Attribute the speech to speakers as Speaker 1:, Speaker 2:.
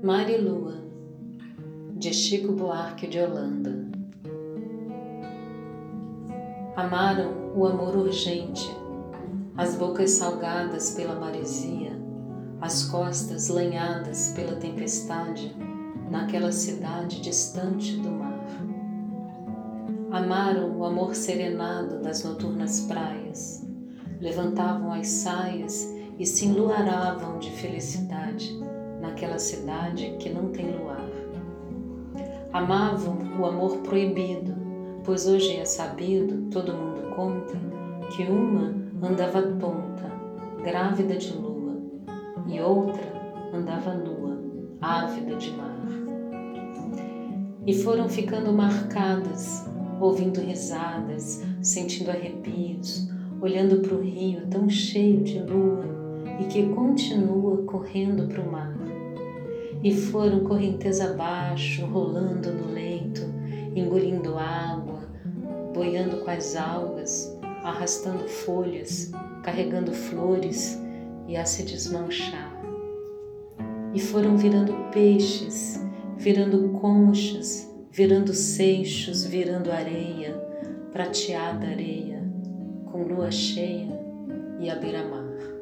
Speaker 1: Mar e Lua, de Chico Buarque de Holanda. Amaram o amor urgente, as bocas salgadas pela maresia, as costas lanhadas pela tempestade, naquela cidade distante do mar. Amaram o amor serenado das noturnas praias, levantavam as saias e se enluaravam de felicidade naquela cidade que não tem luar. Amavam o amor proibido, pois hoje é sabido, todo mundo conta, que uma andava tonta, grávida de lua, e outra andava nua, ávida de mar. E foram ficando marcadas, ouvindo risadas, sentindo arrepios, olhando para o rio tão cheio de lua e que continua correndo para o mar e foram correnteza abaixo, rolando no leito, engolindo água, boiando com as algas, arrastando folhas, carregando flores e a se desmanchar. E foram virando peixes, virando conchas, virando seixos, virando areia, prateada areia, com lua cheia e a beira-mar.